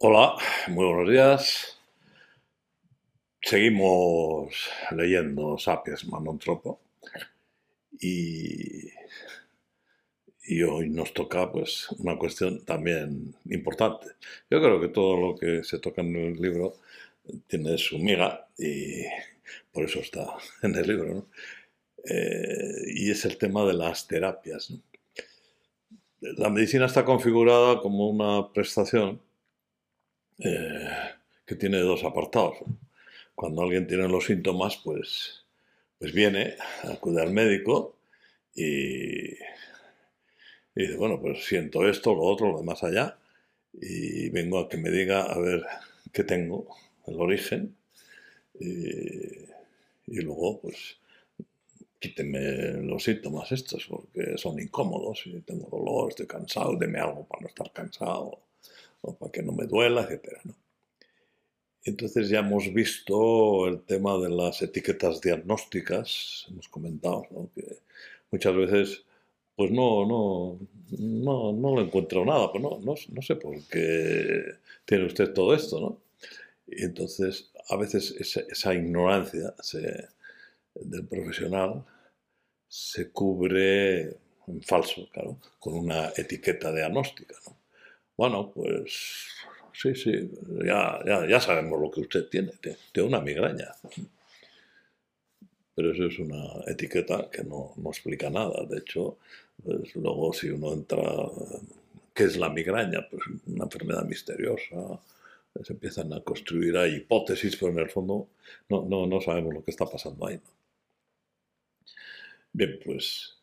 Hola, muy buenos días. Seguimos leyendo Sapiens Manontropo y, hoy nos toca pues una cuestión también importante. Yo creo que todo lo que se toca en el libro tiene su miga y por eso está en el libro. Eh, y es el tema de las terapias. La medicina está configurada como una prestación eh, que tiene dos apartados. Cuando alguien tiene los síntomas, pues, pues viene, acude al médico y, dice, bueno, pues siento esto, lo otro, lo demás allá, y vengo a que me diga a ver qué tengo, el origen, y, y luego, pues, quíteme los síntomas estos, porque son incómodos, y tengo dolor, estoy cansado, deme algo para no estar cansado para que no me duela, etc. ¿no? Entonces ya hemos visto el tema de las etiquetas diagnósticas, hemos comentado que muchas veces pues no, no, no, no lo encuentro nada, pues no, no, sé por qué tiene usted todo esto, ¿no? Y entonces a veces esa, ignorancia del profesional se cubre en falso, claro, con una etiqueta diagnóstica. Bueno, pues sí, sí, ya, ya, sabemos lo que usted tiene, tiene una migraña. Pero eso es una etiqueta que no, no explica nada. De hecho, pues luego si uno entra, ¿qué es la migraña? Pues una enfermedad misteriosa, se empiezan a construir ahí hipótesis, pero en el fondo no, no, no sabemos lo que está pasando ahí. Bien, pues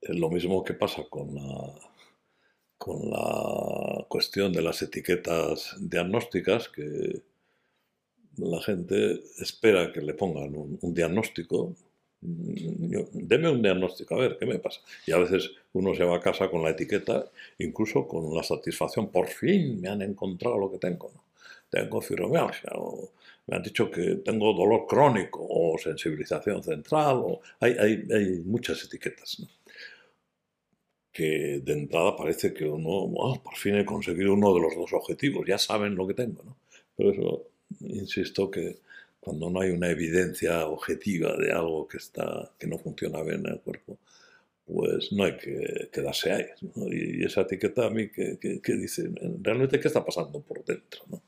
es lo mismo que pasa con la con la cuestión de las etiquetas diagnósticas, que la gente espera que le pongan un, diagnóstico. deme un diagnóstico, a ver, ¿qué me pasa? Y a veces uno se va a casa con la etiqueta, incluso con la satisfacción, por fin me han encontrado lo que tengo. Tengo fibromialgia, o me han dicho que tengo dolor crónico, o sensibilización central, o hay, hay, hay muchas etiquetas. ¿no? Que de entrada parece que uno, por fin he conseguido uno de los dos objetivos, ya saben lo que tengo, ¿no? Por eso insisto que cuando no hay una evidencia objetiva de algo que, está, que no funciona bien en el cuerpo, pues no hay que quedarse ahí. Y, esa etiqueta a mí que, que, dice, realmente, ¿qué está pasando por dentro? ¿no?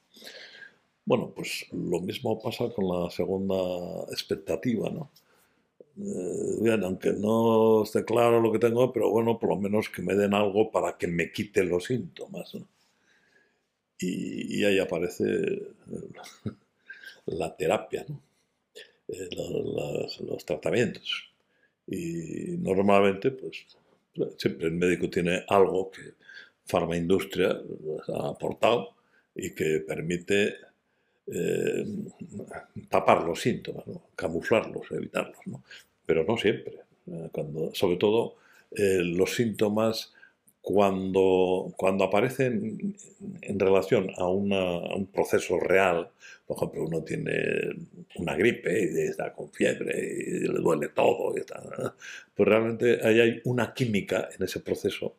Bueno, pues lo mismo pasa con la segunda expectativa, ¿no? Eh, bien, aunque no esté claro lo que tengo, pero bueno, por lo menos que me den algo para que me quiten los síntomas. Y, ahí aparece la terapia, eh, los, tratamientos. Y normalmente, pues, siempre el médico tiene algo que farmaindustria ha aportado y que permite eh, tapar los síntomas, camuflarlos, evitarlos, pero no siempre. Eh, cuando, sobre todo eh, los síntomas cuando, cuando aparecen en relación a, un proceso real, por ejemplo, uno tiene una gripe y está con fiebre y le duele todo, y pues realmente ahí hay una química en ese proceso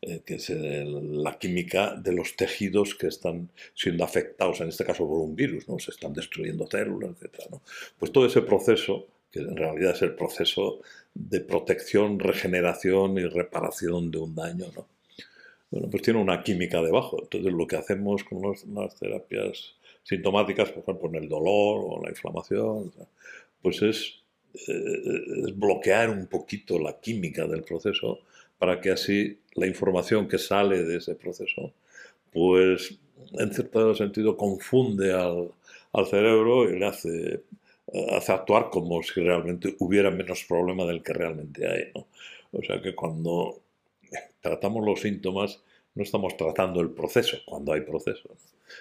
eh, que es la química de los tejidos que están siendo afectados, en este caso por un virus, ¿no? se están destruyendo células, etc. Pues todo ese proceso, que en realidad es el proceso de protección, regeneración y reparación de un daño, ¿no? bueno, pues tiene una química debajo. Entonces lo que hacemos con las terapias sintomáticas, por ejemplo, en el dolor o la inflamación, pues es, eh, es bloquear un poquito la química del proceso para que así la información que sale de ese proceso, pues en cierto sentido confunde al, cerebro y le hace, hace, actuar como si realmente hubiera menos problema del que realmente hay. O sea que cuando tratamos los síntomas, no estamos tratando el proceso, cuando hay proceso,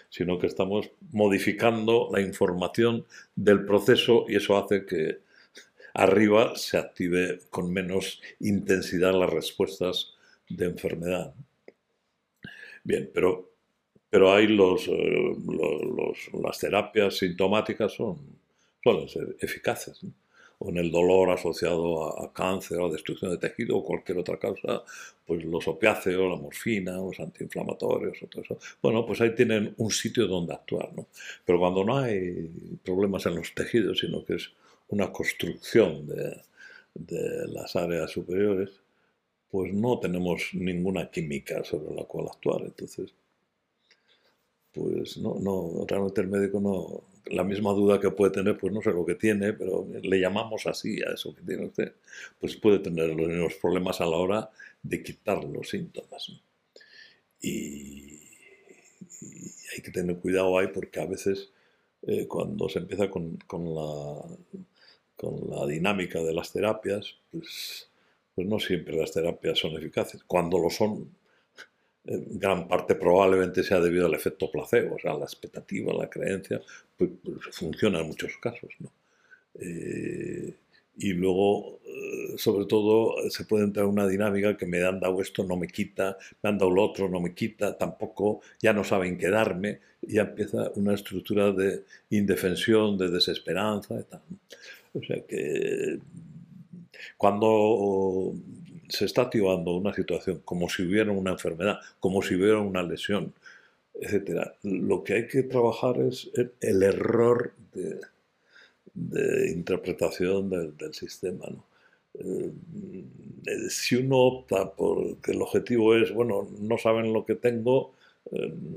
sino que estamos modificando la información del proceso y eso hace que arriba se active con menos intensidad las respuestas de enfermedad. Bien, pero, pero los, eh, las terapias sintomáticas son, suelen ser eficaces. o en el dolor asociado a, cáncer o destrucción de tejido o cualquier otra causa, pues los opiáceos, la morfina, los antiinflamatorios, o todo eso. Bueno, pues ahí tienen un sitio donde actuar, ¿no? Pero cuando no hay problemas en los tejidos, sino que es una construcción de, de las áreas superiores, pues no tenemos ninguna química sobre la cual actuar. Entonces, pues no, no, realmente el médico no, la misma duda que puede tener, pues no sé lo que tiene, pero le llamamos así a eso que tiene usted, pues puede tener los mismos problemas a la hora de quitar los síntomas. Y, hay que tener cuidado ahí porque a veces eh, cuando se empieza con, con, la, con la dinámica de las terapias, pues, pues no siempre las terapias son eficaces. Cuando lo son, gran parte probablemente sea debido al efecto placebo, o sea, la expectativa, la creencia, pues, pues funciona en muchos casos. ¿no? Eh, y luego, eh, sobre todo, se puede entrar en una dinámica que me han dado esto, no me quita, me han dado lo otro, no me quita, tampoco, ya no saben quedarme, ya empieza una estructura de indefensión, de desesperanza. O sea que cuando se está activando una situación como si hubiera una enfermedad, como si hubiera una lesión, etc. Lo que hay que trabajar es el, error de, interpretación del, sistema. Eh, si uno opta por que el objetivo es, bueno, no saben lo que tengo,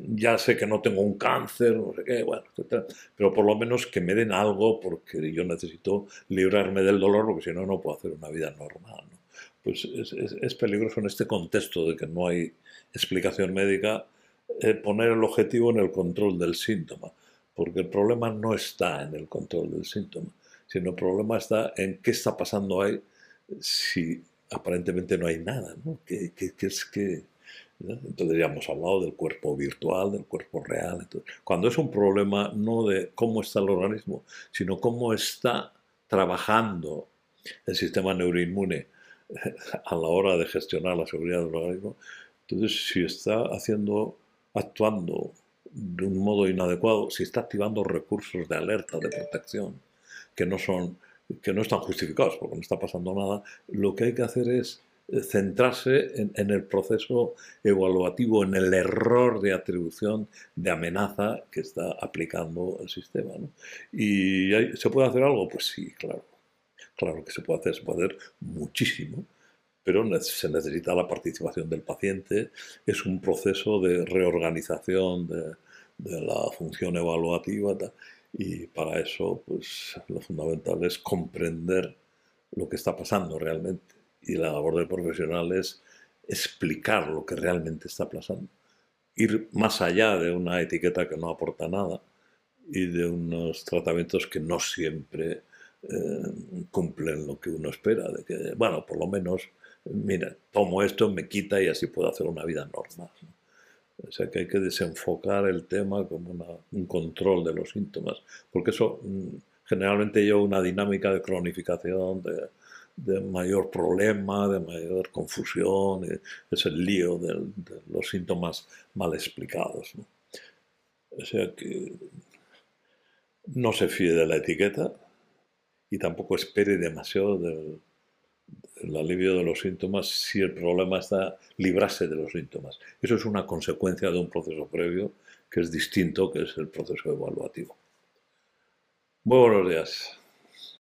ya sé que no tengo un cáncer, no sé qué, bueno, etc. Pero por lo menos que me den algo porque yo necesito librarme del dolor porque si no, no puedo hacer una vida normal pues es, peligroso en este contexto de que no hay explicación médica eh, poner el objetivo en el control del síntoma, porque el problema no está en el control del síntoma, sino el problema está en qué está pasando ahí si aparentemente no hay nada, ¿no? ¿Qué, es que...? Entonces ya hemos hablado del cuerpo virtual, del cuerpo real. cuando es un problema no de cómo está el organismo, sino cómo está trabajando el sistema neuroinmune, a la hora de gestionar la seguridad del organismo. Entonces, si está haciendo, actuando de un modo inadecuado, si está activando recursos de alerta, de protección, que no son que no están justificados porque no está pasando nada, lo que hay que hacer es centrarse en, el proceso evaluativo, en el error de atribución de amenaza que está aplicando el sistema. ¿Y se puede hacer algo? Pues sí, claro. Claro que se puede hacer, se puede hacer muchísimo, pero se necesita la participación del paciente. Es un proceso de reorganización de, la función evaluativa y para eso pues, lo fundamental es comprender lo que está pasando realmente. Y la labor del profesional es explicar lo que realmente está pasando. Ir más allá de una etiqueta que no aporta nada y de unos tratamientos que no siempre eh, cumplen lo que uno espera, de que, bueno, por lo menos, mira, tomo esto, me quita y así puedo hacer una vida normal. O sea que hay que desenfocar el tema como un control de los síntomas, porque eso mm, generalmente lleva una dinámica de cronificación, de, mayor problema, de mayor confusión, es el lío de, los síntomas mal explicados. O sea que no se fíe de la etiqueta, y tampoco espere demasiado del, alivio de los síntomas si el problema está librarse de los síntomas. Eso es una consecuencia de un proceso previo que es distinto, que es el proceso evaluativo. buenos días.